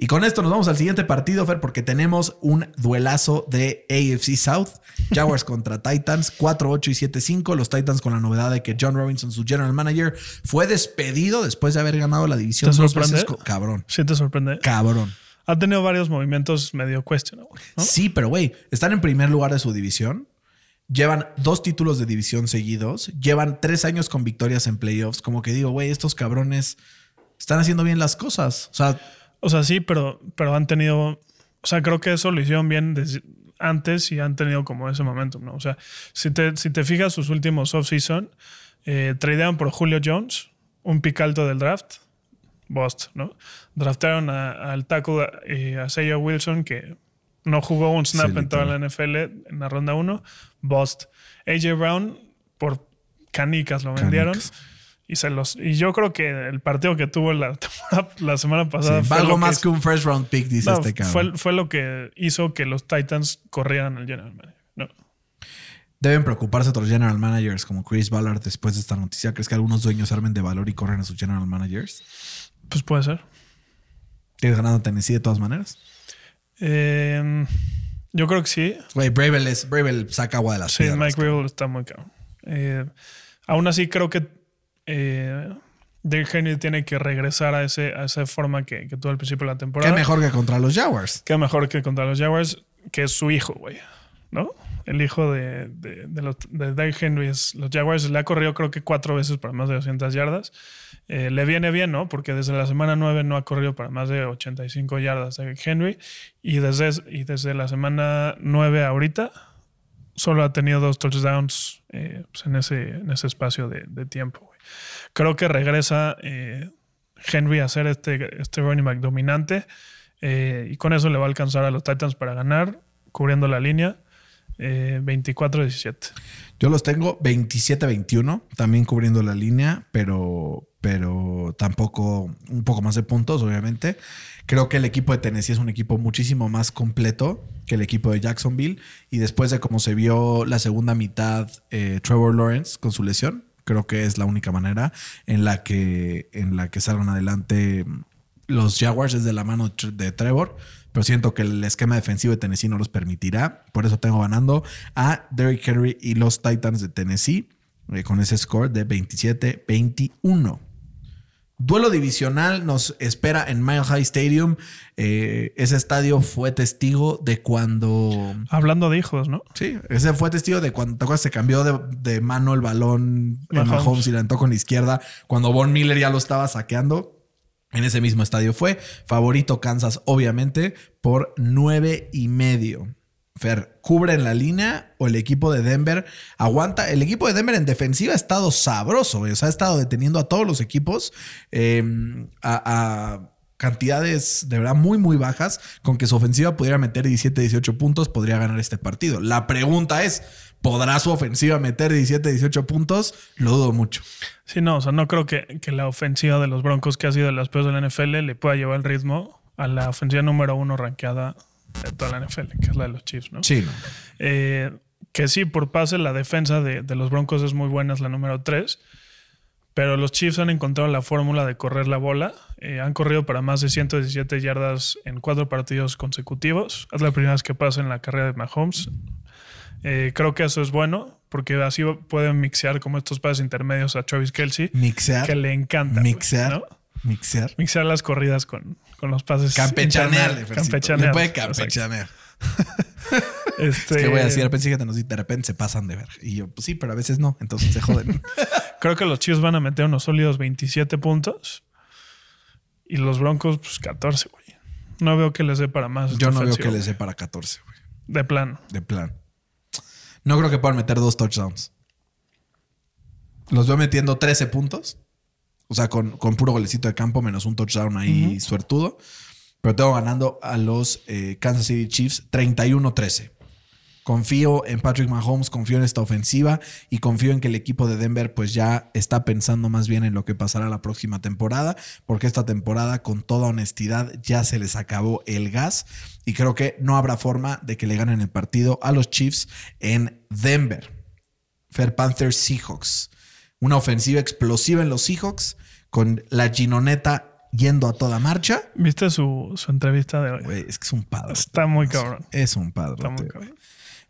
Speaker 1: Y con esto nos vamos al siguiente partido, Fer, porque tenemos un duelazo de AFC South. *laughs* Jaguars contra Titans, 4-8 y 7-5. Los Titans con la novedad de que John Robinson, su general manager, fue despedido después de haber ganado la división
Speaker 2: ¿Te sorprende?
Speaker 1: Cabrón,
Speaker 2: Sí te sorprende.
Speaker 1: cabrón.
Speaker 2: Ha tenido varios movimientos medio questionable, ¿no?
Speaker 1: Sí, pero güey, están en primer lugar de su división. Llevan dos títulos de división seguidos. Llevan tres años con victorias en playoffs. Como que digo, güey, estos cabrones están haciendo bien las cosas. O sea,
Speaker 2: O sea, sí, pero, pero han tenido. O sea, creo que eso lo hicieron bien antes y han tenido como ese momentum, ¿no? O sea, si te, si te fijas sus últimos off-season, eh, por Julio Jones, un pick alto del draft, bust, ¿no? Draftaron al tackle eh, a Isaiah Wilson, que no jugó un snap
Speaker 1: Sí,
Speaker 2: en toda la. NFL en la ronda 1, bust. AJ Brown, por canicas lo vendieron.
Speaker 1: Canicas.
Speaker 2: Y, se los, y yo creo que el partido que tuvo la, *laughs* la semana pasada
Speaker 1: sí,
Speaker 2: fue que
Speaker 1: más que un first round pick, dice
Speaker 2: no,
Speaker 1: este cabrón.
Speaker 2: fue, fue lo que hizo que los Titans corrieran al general manager. No.
Speaker 1: Deben preocuparse otros general managers como Chris Ballard después de esta noticia. ¿Crees que algunos dueños armen de valor y corren a sus general managers?
Speaker 2: Pues puede ser.
Speaker 1: ¿Tienes ganado Tennessee de todas maneras?
Speaker 2: Eh, yo creo que sí.
Speaker 1: Güey, Bravel, es, Bravel saca agua de las
Speaker 2: Sí,
Speaker 1: piedras.
Speaker 2: Mike Rabel está muy caro. Eh, aún así, creo que eh, Derrick Henry tiene que regresar a, ese, a esa forma que, que tuvo al principio de la temporada.
Speaker 1: Qué mejor que contra los Jaguars.
Speaker 2: Qué mejor que contra los Jaguars, que es su hijo, güey. ¿No? El hijo de, de, de de Henry es los Jaguars. Le ha corrido creo que cuatro veces para más de 200 yardas. Eh, le viene bien, ¿no? Porque desde la semana 9 no ha corrido para más de 85 yardas Derrick Henry. Y desde, y desde la semana 9 ahorita solo ha tenido dos touchdowns eh, pues, en, ese, en ese espacio de, de tiempo. Creo que regresa eh, Henry a ser este, este running back dominante. eh, y con eso le va a alcanzar a los Titans para ganar, cubriendo la línea. Eh, 24-17.
Speaker 1: Yo los tengo 27-21, también cubriendo la línea, pero, pero tampoco un poco más de puntos, obviamente. Creo que el equipo de Tennessee es un equipo muchísimo más completo que el equipo de Jacksonville. Y después de cómo se vio la segunda mitad eh, Trevor Lawrence con su lesión, creo que es la única manera en la que, en la que salgan adelante los Jaguars desde la mano de Trevor. Pero siento que el esquema defensivo de Tennessee no los permitirá. Por eso tengo ganando a Derrick Henry y los Titans de Tennessee eh, con ese score de 27-21. Duelo divisional nos espera en Mile High Stadium. Eh, ese estadio fue testigo de cuando.
Speaker 2: Hablando de hijos, ¿no?
Speaker 1: Sí, ese fue testigo de cuando se cambió de, de mano el balón en
Speaker 2: Mahomes.
Speaker 1: Y la entró con la izquierda. Cuando Von Miller ya lo estaba saqueando. En ese mismo estadio fue. Favorito Kansas, obviamente, por nueve y medio. Fer, ¿cubre en la línea o el equipo de Denver aguanta? El equipo de Denver en defensiva ha estado sabroso, o sea, ha estado deteniendo a todos los equipos eh, a, a cantidades de verdad muy, muy bajas. Con que su ofensiva pudiera meter 17, 18 puntos, podría ganar este partido. La pregunta es: ¿podrá su ofensiva meter 17, 18 puntos? Lo dudo mucho.
Speaker 2: Sí, no, o sea, no creo que, que la ofensiva de los Broncos, que ha sido de las peores de la NFL, le pueda llevar el ritmo a la ofensiva número uno rankeada de toda la NFL, que es la de los Chiefs, ¿no?
Speaker 1: Sí, no.
Speaker 2: Eh, que sí, por pase, la defensa de, de los Broncos es muy buena, es la número 3. Pero los Chiefs han encontrado la fórmula de correr la bola. Eh, han corrido para más de 117 yardas en cuatro partidos consecutivos. Es la primera vez que pasa en la carrera de Mahomes. Eh, creo que eso es bueno, porque así pueden mixear como estos pases intermedios a Travis Kelsey,
Speaker 1: Mixear.
Speaker 2: que le encanta.
Speaker 1: Mixear.
Speaker 2: ¿no?
Speaker 1: Mixear.
Speaker 2: Mixear las corridas con, con los pases.
Speaker 1: Fercito.
Speaker 2: Campechanear.
Speaker 1: Le puede campechanear.
Speaker 2: este, *laughs*
Speaker 1: Es que voy a decir, de repente, de se pasan de ver. Y yo, pues sí, pero a veces no. Entonces se joden. *laughs*
Speaker 2: Creo que los Chiefs van a meter unos sólidos 27 puntos. Y los Broncos, pues 14, güey. No veo que les dé para más.
Speaker 1: yo no veo que les dé para 14, güey.
Speaker 2: De plano.
Speaker 1: De plan. No creo que puedan meter dos touchdowns. Los veo metiendo 13 puntos. O sea, con, con puro golecito de campo, menos un touchdown ahí suertudo. Pero tengo ganando a los eh, Kansas City Chiefs 31-13. Confío en Patrick Mahomes, confío en esta ofensiva y confío en que el equipo de Denver pues ya está pensando más bien en lo que pasará la próxima temporada, porque esta temporada con toda honestidad ya se les acabó el gas y creo que no habrá forma de que le ganen el partido a los Chiefs en Denver. Fair Panthers Seahawks. Una ofensiva explosiva en los Seahawks con la Ginoneta yendo a toda marcha.
Speaker 2: ¿Viste su, su entrevista de hoy?
Speaker 1: Es que es un padre.
Speaker 2: Está muy cabrón.
Speaker 1: Es un padre.
Speaker 2: Está muy cabrón.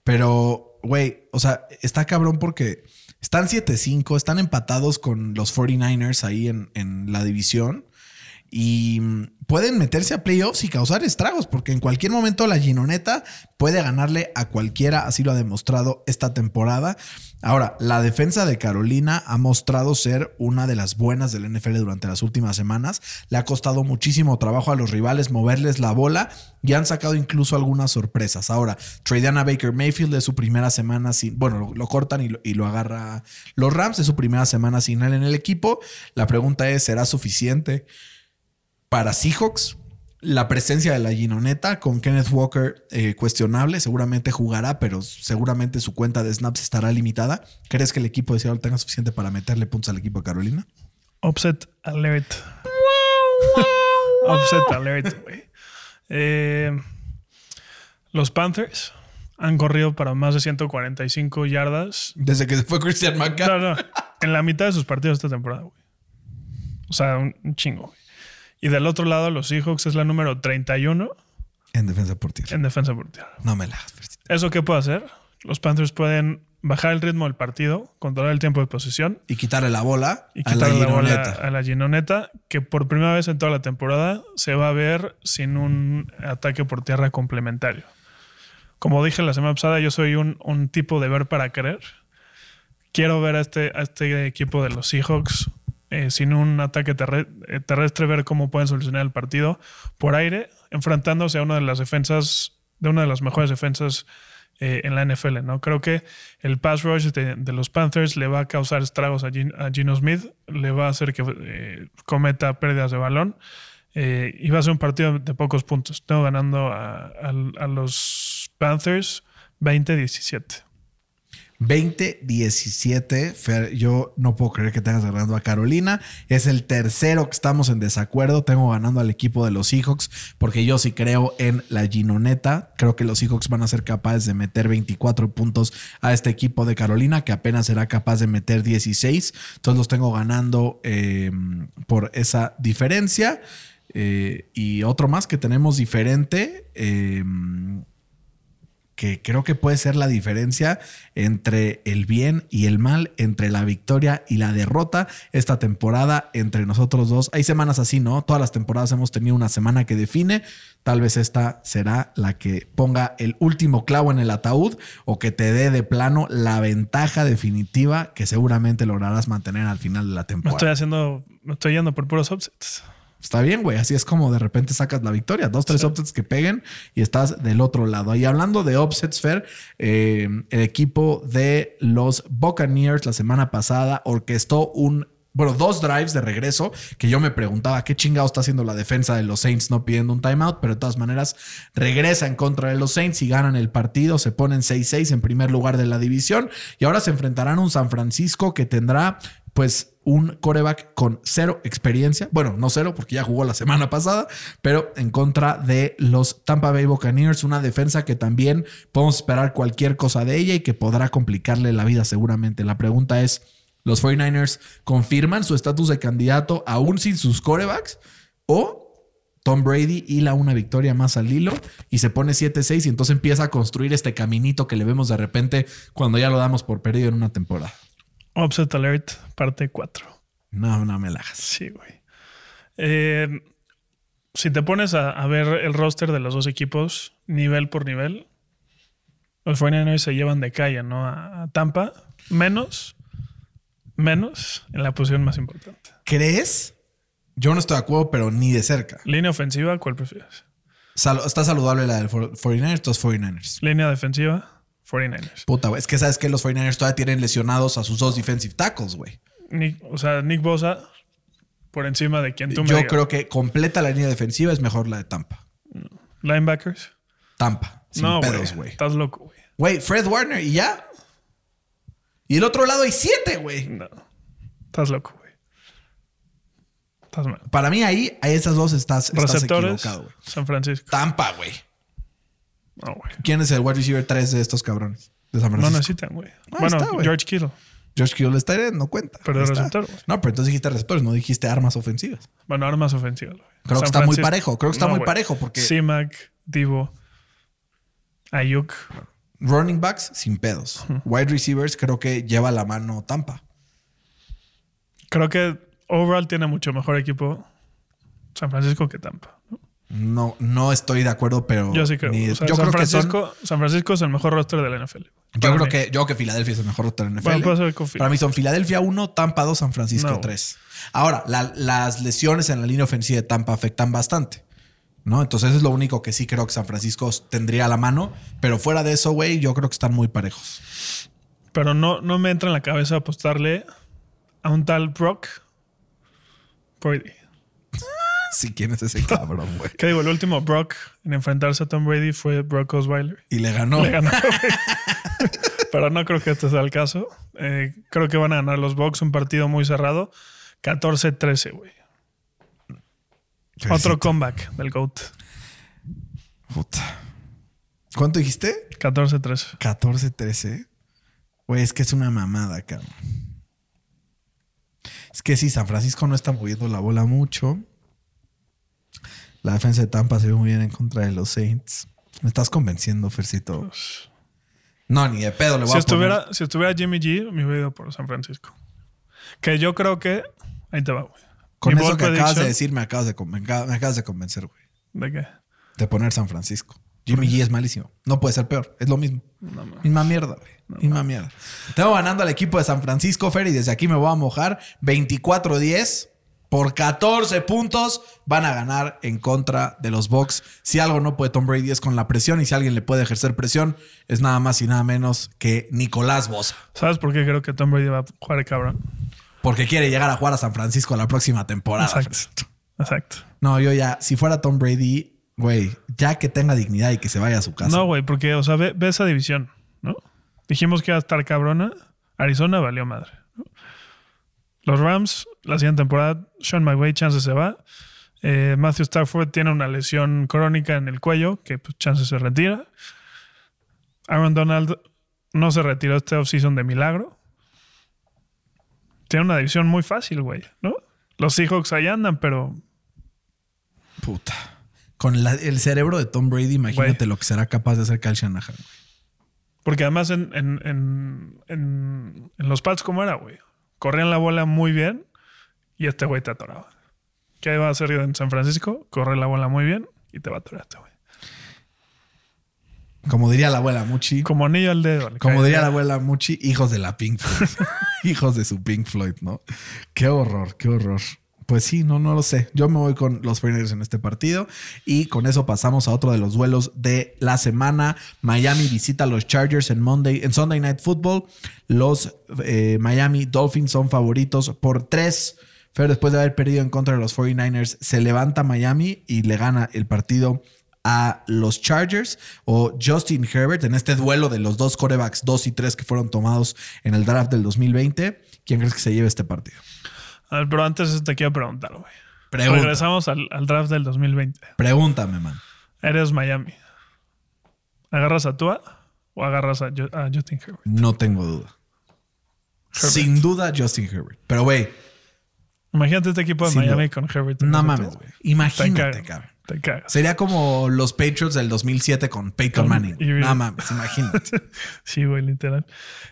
Speaker 1: Pero, güey, o sea, está cabrón porque están 7-5, están empatados con los 49ers ahí en, en la división y mm, pueden meterse a playoffs y causar estragos porque en cualquier momento la Ginoneta puede ganarle a cualquiera, así lo ha demostrado esta temporada. Ahora, la defensa de Carolina ha mostrado ser una de las buenas del NFL durante las últimas semanas. Le ha costado muchísimo trabajo a los rivales moverles la bola y han sacado incluso algunas sorpresas. Ahora, Tradiana Baker Mayfield de su primera semana sin, bueno, lo, lo cortan y lo, y lo agarra los Rams de su primera semana sin él en el equipo. La pregunta es, ¿será suficiente para Seahawks? La presencia de la Ginoneta con Kenneth Walker eh, cuestionable, seguramente jugará, pero seguramente su cuenta de snaps estará limitada. ¿Crees que el equipo de Seattle tenga suficiente para meterle puntos al equipo de Carolina?
Speaker 2: Offset alert. Offset alert, güey. Eh, los Panthers han corrido para más de 145 yardas.
Speaker 1: Desde que se fue Christian McCaffrey.
Speaker 2: No, no. En la mitad de sus partidos esta temporada, güey. O sea, un, un chingo, güey. Y del otro lado, los Seahawks es la número 31
Speaker 1: En defensa por tierra.
Speaker 2: en defensa por tierra.
Speaker 1: No me la.
Speaker 2: ¿Eso qué puede hacer? Los Panthers pueden bajar el ritmo del partido, controlar el tiempo de posesión
Speaker 1: Y quitarle la bola
Speaker 2: y
Speaker 1: a la
Speaker 2: la, bola a la Ginoneta, que por primera vez en toda la temporada se va a ver sin un ataque por tierra complementario. Como dije la semana pasada, yo soy un, un tipo de ver para querer. Quiero ver a este, a este equipo de los Seahawks eh, sin un ataque eh, terrestre, ver cómo pueden solucionar el partido por aire, enfrentándose a una de las defensas, de una de las mejores defensas eh, en la NFL, ¿no? Creo que el pass rush de, los Panthers le va a causar estragos a, Gin- a Gino Smith, le va a hacer que eh, cometa pérdidas de balón y va a ser un partido de pocos puntos. Tengo ganando a los Panthers 20-17.
Speaker 1: 20-17. Fer, yo no puedo creer que tengas ganando a Carolina. Es el tercero que estamos en desacuerdo. Tengo ganando al equipo de los Seahawks porque yo sí creo en la Ginoneta. Creo que los Seahawks van a ser capaces de meter 24 puntos a este equipo de Carolina que apenas será capaz de meter 16. Entonces los tengo ganando eh, por esa diferencia. Eh, y otro más que tenemos diferente. eh, que creo que puede ser la diferencia entre el bien y el mal, entre la victoria y la derrota esta temporada entre nosotros dos. Hay semanas así, ¿no? Todas las temporadas hemos tenido una semana que define. Tal vez esta será la que ponga el último clavo en el ataúd o que te dé de plano la ventaja definitiva que seguramente lograrás mantener al final de la
Speaker 2: Me
Speaker 1: temporada.
Speaker 2: estoy haciendo, me estoy yendo por puros upsets.
Speaker 1: Está bien, güey. Así es como de repente sacas la victoria. Dos, tres upsets que peguen y estás del otro lado. Y hablando de upsets, Fer, eh, el equipo de los Buccaneers la semana pasada orquestó un. Bueno, dos drives de regreso que yo me preguntaba qué chingado está haciendo la defensa de los Saints no pidiendo un timeout, pero de todas maneras regresa en contra de los Saints y ganan el partido, se ponen 6-6 en primer lugar de la división y ahora se enfrentarán a un San Francisco que tendrá pues un coreback con cero experiencia. Bueno, no cero porque ya jugó la semana pasada, pero en contra de los Tampa Bay Buccaneers, una defensa que también podemos esperar cualquier cosa de ella y que podrá complicarle la vida seguramente. La pregunta es, ¿los 49ers confirman su estatus de candidato aún sin sus corebacks? ¿O Tom Brady hila una victoria más al hilo y se pone 7-6 y entonces empieza a construir este caminito que le vemos de repente cuando ya lo damos por perdido en una temporada?
Speaker 2: Upset Alert, parte 4.
Speaker 1: No, no me la hagas.
Speaker 2: Sí, güey. Eh, si te pones a, a ver el roster de los dos equipos, nivel por nivel, los 49ers se llevan de calle, ¿no? A, a Tampa, menos, menos en la posición más importante.
Speaker 1: ¿Crees? Yo no estoy de acuerdo, pero ni de cerca.
Speaker 2: Línea ofensiva, ¿cuál prefieres?
Speaker 1: Sal- está saludable la del for- 49ers, los 49ers.
Speaker 2: Línea defensiva, 49ers.
Speaker 1: Puta, güey. Es que sabes que los 49ers todavía tienen lesionados a sus dos defensive tackles, güey.
Speaker 2: Nick- o sea, Nick Bosa por encima de quien tú me
Speaker 1: Yo
Speaker 2: digas.
Speaker 1: creo que completa la línea defensiva es mejor la de Tampa.
Speaker 2: Linebackers.
Speaker 1: Tampa. Sin
Speaker 2: no,
Speaker 1: pedos,
Speaker 2: güey.
Speaker 1: güey.
Speaker 2: Estás loco, güey.
Speaker 1: Güey, Fred Warner y ya. Y el otro lado hay siete, güey.
Speaker 2: No. Estás loco, güey. Estás mal.
Speaker 1: Para mí ahí, a esas dos estás, estás
Speaker 2: Receptores,
Speaker 1: equivocado, güey.
Speaker 2: San Francisco.
Speaker 1: Tampa, güey.
Speaker 2: No, güey.
Speaker 1: ¿Quién es el wide receiver 3 de estos cabrones? De San
Speaker 2: No
Speaker 1: Francisco.
Speaker 2: necesitan, güey.
Speaker 1: Ah,
Speaker 2: bueno,
Speaker 1: está, güey.
Speaker 2: George Kittle.
Speaker 1: Josh Kittle está ahí, no cuenta.
Speaker 2: Pero
Speaker 1: está.
Speaker 2: receptor, güey.
Speaker 1: No, pero entonces dijiste receptores, no dijiste armas ofensivas.
Speaker 2: Bueno, armas ofensivas, güey.
Speaker 1: Creo que está muy parejo, creo que está muy parejo, porque-
Speaker 2: C-Mac, Divo, Ayuk.
Speaker 1: Running backs, sin pedos. Wide receivers, creo que lleva la mano Tampa.
Speaker 2: Creo que overall tiene mucho mejor equipo San Francisco que Tampa. ¿no?
Speaker 1: No, no estoy de acuerdo, pero.
Speaker 2: Yo sí creo.
Speaker 1: ni-
Speaker 2: O sea,
Speaker 1: yo
Speaker 2: San,
Speaker 1: creo que son.
Speaker 2: Francisco, San Francisco es el mejor roster de la NFL.
Speaker 1: Yo creo
Speaker 2: mí.
Speaker 1: que, yo creo que Filadelfia es el mejor roster NFL.
Speaker 2: Bueno, ser con Phil.
Speaker 1: Para mí son Filadelfia 1, Tampa 2, San Francisco
Speaker 2: No.
Speaker 1: 3. Ahora, la- las lesiones en la línea ofensiva de Tampa afectan bastante. ¿No? Entonces es lo único que sí creo que San Francisco tendría a la mano. Pero fuera de eso, güey, yo creo que están muy parejos.
Speaker 2: Pero no, no me entra en la cabeza apostarle a un tal Brock Brady.
Speaker 1: Si quién es ese cabrón, güey.
Speaker 2: ¿Qué digo? El último Brock en enfrentarse a Tom Brady fue Brock Osweiler.
Speaker 1: Y le ganó.
Speaker 2: Le ganó. *laughs* Pero no creo que este sea el caso. Eh, creo que van a ganar los Bucks un partido muy cerrado. 14-13, güey. Otro comeback del GOAT.
Speaker 1: Puta. ¿Cuánto dijiste?
Speaker 2: 14-13.
Speaker 1: 14-13. Güey, es que es una mamada, cabrón. Es que sí, San Francisco no está moviendo la bola mucho. La defensa de Tampa se ve muy bien en contra de los Saints. Me estás convenciendo, Fercito. No, ni de pedo le voy
Speaker 2: Si
Speaker 1: a
Speaker 2: estuviera,
Speaker 1: poner.
Speaker 2: si estuviera Jimmy G, me hubiera ido por San Francisco. Que yo creo que. Ahí te va, güey.
Speaker 1: Con
Speaker 2: Mi
Speaker 1: eso que acabas de decir, me acabas de, me acabas- convencer, güey.
Speaker 2: ¿De qué?
Speaker 1: De poner San Francisco. Jimmy G es malísimo. No puede ser peor. Es lo mismo. Misma mierda, güey. Misma mierda. Tengo ganando al equipo de San Francisco, Fer, y desde aquí me voy a mojar. 24-10. Por 14 puntos van a ganar en contra de los Bucks. Si algo no puede Tom Brady es con la presión y si alguien le puede ejercer presión es nada más y nada menos que Nicolás Bosa.
Speaker 2: ¿Sabes por qué creo que Tom Brady va a jugar cabrón?
Speaker 1: Porque quiere llegar a jugar a San Francisco la próxima temporada.
Speaker 2: Exacto. Exacto.
Speaker 1: No, yo ya, si fuera Tom Brady, güey, ya que tenga dignidad y que se vaya a su casa.
Speaker 2: No, güey, porque, o sea, ve, ve esa división, ¿no? Dijimos que iba a estar cabrona. Arizona valió madre. Los Rams, la siguiente temporada, Sean McVay, chance se va. Eh, Matthew Stafford tiene una lesión crónica en el cuello, que pues, chance se retira. Aaron Donald no se retiró este offseason de milagro. Tiene una división muy fácil, güey, ¿no? Los Seahawks ahí andan, pero
Speaker 1: Puta. Con la- el cerebro de Tom Brady, imagínate
Speaker 2: Güey.
Speaker 1: lo que será capaz de hacer Kyle Shanahan. güey.
Speaker 2: Porque además en, en, en, en- en los Pats, ¿cómo era, güey? Corrían la bola muy bien y este güey te atoraba. ¿Qué va a hacer en San Francisco? Corre la bola muy bien y te va a atorar este güey.
Speaker 1: Como diría la abuela Muchi.
Speaker 2: Como anillo al dedo.
Speaker 1: Como
Speaker 2: cae.
Speaker 1: diría la abuela Muchi, hijos de la Pink Floyd. *laughs* hijos de su Pink Floyd, ¿no? Qué horror, qué horror. Pues sí, no, no lo sé. Yo me voy con los 49ers en este partido y con eso pasamos a otro de los duelos de la semana. Miami visita a los Chargers en Monday, en Sunday Night Football. Los eh, Miami Dolphins son favoritos por tres. Pero después de haber perdido en contra de los 49ers, se levanta Miami y le gana el partido a los Chargers o Justin Herbert en este duelo de los dos corebacks 2 y 3 que fueron tomados en el draft del 2020. ¿Quién crees que se lleve este partido?
Speaker 2: A ver, pero antes te quiero preguntar, güey.
Speaker 1: Pregunta.
Speaker 2: Regresamos al, al draft del 2020.
Speaker 1: Pregúntame, man.
Speaker 2: Eres Miami. ¿Agarras a Tua o agarras a, Ju- a Justin Herbert?
Speaker 1: No tengo duda.
Speaker 2: Herbert.
Speaker 1: Sin duda, Justin Herbert. Pero, güey,
Speaker 2: Imagínate este equipo de
Speaker 1: Sin
Speaker 2: Miami
Speaker 1: duda.
Speaker 2: con Herbert.
Speaker 1: no mames, güey.
Speaker 2: Te
Speaker 1: Imagínate, cabrón.
Speaker 2: Te cagas.
Speaker 1: Sería como los Patriots del 2007 con Peyton
Speaker 2: Con-
Speaker 1: Manning. No mames, imagínate. *laughs*
Speaker 2: Sí, güey, literal.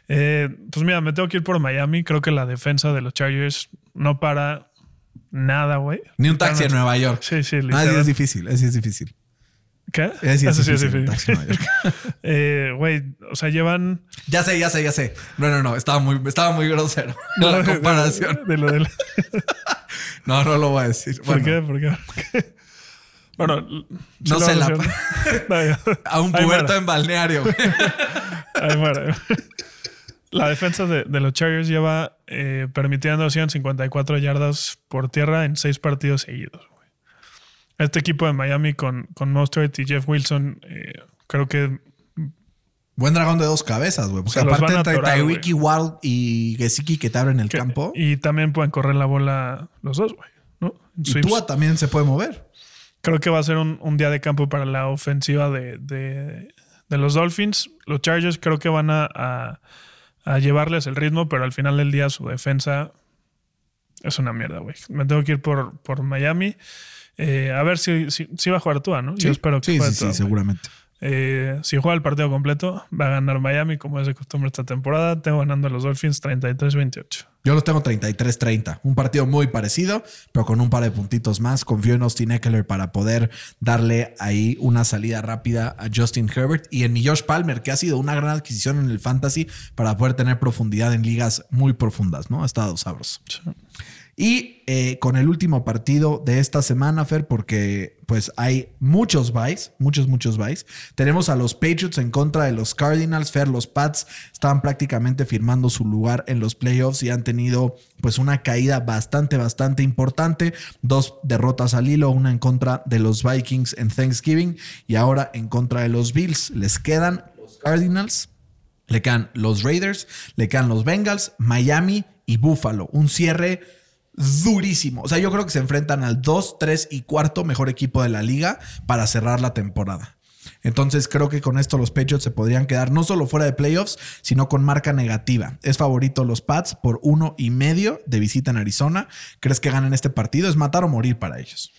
Speaker 2: Eh, pues mira, me tengo que ir por Miami. Creo que la defensa de los Chargers no para nada, güey.
Speaker 1: Ni un taxi en Nueva York.
Speaker 2: Sí, sí,
Speaker 1: Ah, sí
Speaker 2: literal.
Speaker 1: es difícil, ese es difícil.
Speaker 2: ¿Qué?
Speaker 1: Sí es
Speaker 2: Eso sí
Speaker 1: York. *laughs* *laughs*
Speaker 2: Eh, Güey, o sea, llevan...
Speaker 1: Ya sé, ya sé, ya sé. No, no, no, estaba muy, estaba muy grosero *laughs* la comparación.
Speaker 2: De lo del...
Speaker 1: No, no lo voy a decir.
Speaker 2: ¿Por
Speaker 1: Bueno,
Speaker 2: qué? ¿Por qué? ¿Por qué? Bueno, sí
Speaker 1: No sé la-.
Speaker 2: No.
Speaker 1: A un puerto en balneario.
Speaker 2: La defensa de, de los Chargers lleva eh, permitiendo 154 yardas por tierra en seis partidos seguidos. Este equipo de Miami con, con Mostert y Jeff Wilson, eh, creo que
Speaker 1: Buen dragón de dos cabezas, güey. Porque aparte
Speaker 2: atorar,
Speaker 1: Tyreek y Wild y Gesicki que te abren el
Speaker 2: que-
Speaker 1: campo.
Speaker 2: y también pueden correr la bola los dos, güey. ¿no?
Speaker 1: Y. Tua también se puede mover.
Speaker 2: Creo que va a ser un, un día de campo para la ofensiva de, de- de los Dolphins. Los Chargers creo que van a, a- a llevarles el ritmo, pero al final del día su defensa es una mierda, güey. Me tengo que ir por, por Miami. Eh, a ver si, si, si va a jugar Tua, ¿no? Yo espero que
Speaker 1: sí,
Speaker 2: juegue
Speaker 1: sí,
Speaker 2: Tua,
Speaker 1: sí, seguramente.
Speaker 2: Eh, si juega el partido completo, va a ganar Miami, como es de costumbre esta temporada. Tengo ganando a los Dolphins 33-28.
Speaker 1: Yo los tengo 33-30. Un partido muy parecido, pero con un par de puntitos más. Confío en Austin Eckler para poder darle ahí una salida rápida a Justin Herbert y en mi Josh Palmer, que ha sido una gran adquisición en el fantasy para poder tener profundidad en ligas muy profundas, ¿no? Ha estado sabroso. Y eh, con el último partido de esta semana, Fer, porque pues hay muchos buys, muchos, muchos buys. Tenemos a los Patriots en contra de los Cardinals. Fer, los Pats estaban prácticamente firmando su lugar en los playoffs y han tenido pues una caída bastante, bastante importante. Dos derrotas al hilo, una en contra de los Vikings en Thanksgiving y ahora en contra de los Bills. Les quedan los Cardinals, le quedan los Raiders, le quedan los Bengals, Miami y Buffalo. Un cierre durísimo. O sea, yo creo que se enfrentan al 2, 3 y cuarto mejor equipo de la liga para cerrar la temporada. Entonces creo que con esto los Patriots se podrían quedar no solo fuera de playoffs, sino con marca negativa. Es favorito los Pats por uno y medio de visita en Arizona. ¿Crees que ganan este partido? Es matar o morir para ellos.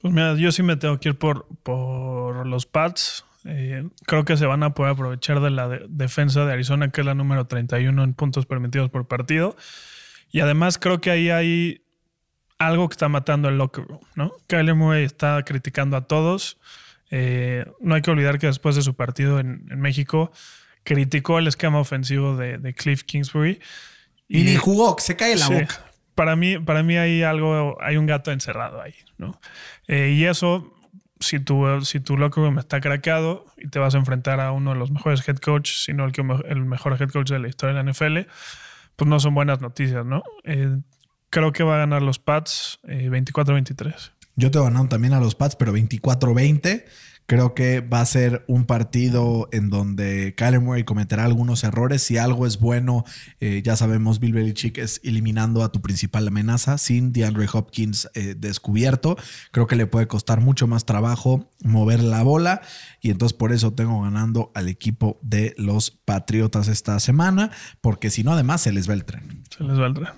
Speaker 2: Pues mira, yo sí me tengo que ir por, por los Pats. Eh, creo que se van a poder aprovechar de la de- defensa de Arizona, que es la número 31 en puntos permitidos por partido. Y además creo que ahí hay algo que está matando el locker room, ¿no? Kyler Murray está criticando a todos. Eh, no hay que olvidar que después de su partido en, en México criticó el esquema ofensivo de, de Cliff Kingsbury.
Speaker 1: Y, ni jugó, se cae la
Speaker 2: Sí.
Speaker 1: boca.
Speaker 2: Para mí, para mí hay algo, hay un gato encerrado ahí, ¿no? Eh, y eso, si tu, si tu locker room está craqueado y te vas a enfrentar a uno de los mejores head coach, sino el, que, el mejor head coach de la historia de la NFL, pues no son buenas noticias, ¿no? Eh, creo que va a ganar los Pats eh, 24-23.
Speaker 1: Yo te ganado también a los Pats, pero 24-20. Creo que va a ser un partido en donde Kyler Murray cometerá algunos errores. Si algo es bueno, eh, ya sabemos, Bill Belichick es eliminando a tu principal amenaza sin DeAndre Hopkins eh, descubierto. Creo que le puede costar mucho más trabajo mover la bola. Y entonces por eso tengo ganando al equipo de los Patriotas esta semana, porque si no, además se les va el tren.
Speaker 2: Se les va el tren.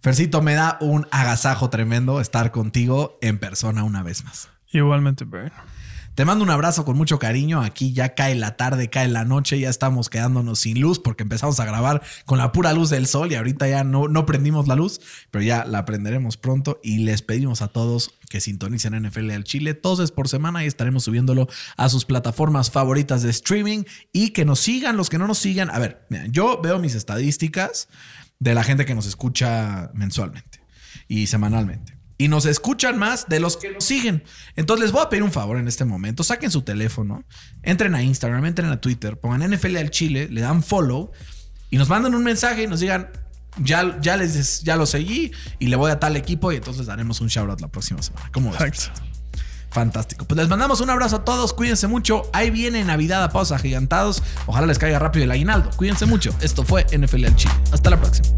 Speaker 1: Fercito, me da un agasajo tremendo estar contigo en persona una vez más.
Speaker 2: Igualmente, Brian.
Speaker 1: Te mando un abrazo con mucho cariño. Aquí ya cae la tarde, cae la noche, ya estamos quedándonos sin luz porque empezamos a grabar con la pura luz del sol y ahorita ya no, no prendimos la luz, pero ya la prenderemos pronto y les pedimos a todos que sintonicen NFL al Chile dos veces por semana y estaremos subiéndolo a sus plataformas favoritas de streaming y que nos sigan los que no nos sigan. A ver, yo veo mis estadísticas de la gente que nos escucha mensualmente y semanalmente. Y nos escuchan más de los que nos siguen. Entonces les voy a pedir un favor en este momento. Saquen su teléfono, entren a Instagram, entren a Twitter, pongan NFL al Chile, le dan follow y nos mandan un mensaje y nos digan, ya, ya, les, ya lo seguí y le voy a tal equipo y entonces daremos un shout out la próxima semana. ¿Cómo ves?
Speaker 2: Exacto.
Speaker 1: Fantástico. Pues les mandamos un abrazo a todos. Cuídense mucho. Ahí viene Navidad a pausa gigantados. Ojalá les caiga rápido el aguinaldo. Cuídense mucho. Esto fue NFL al Chile. Hasta la próxima.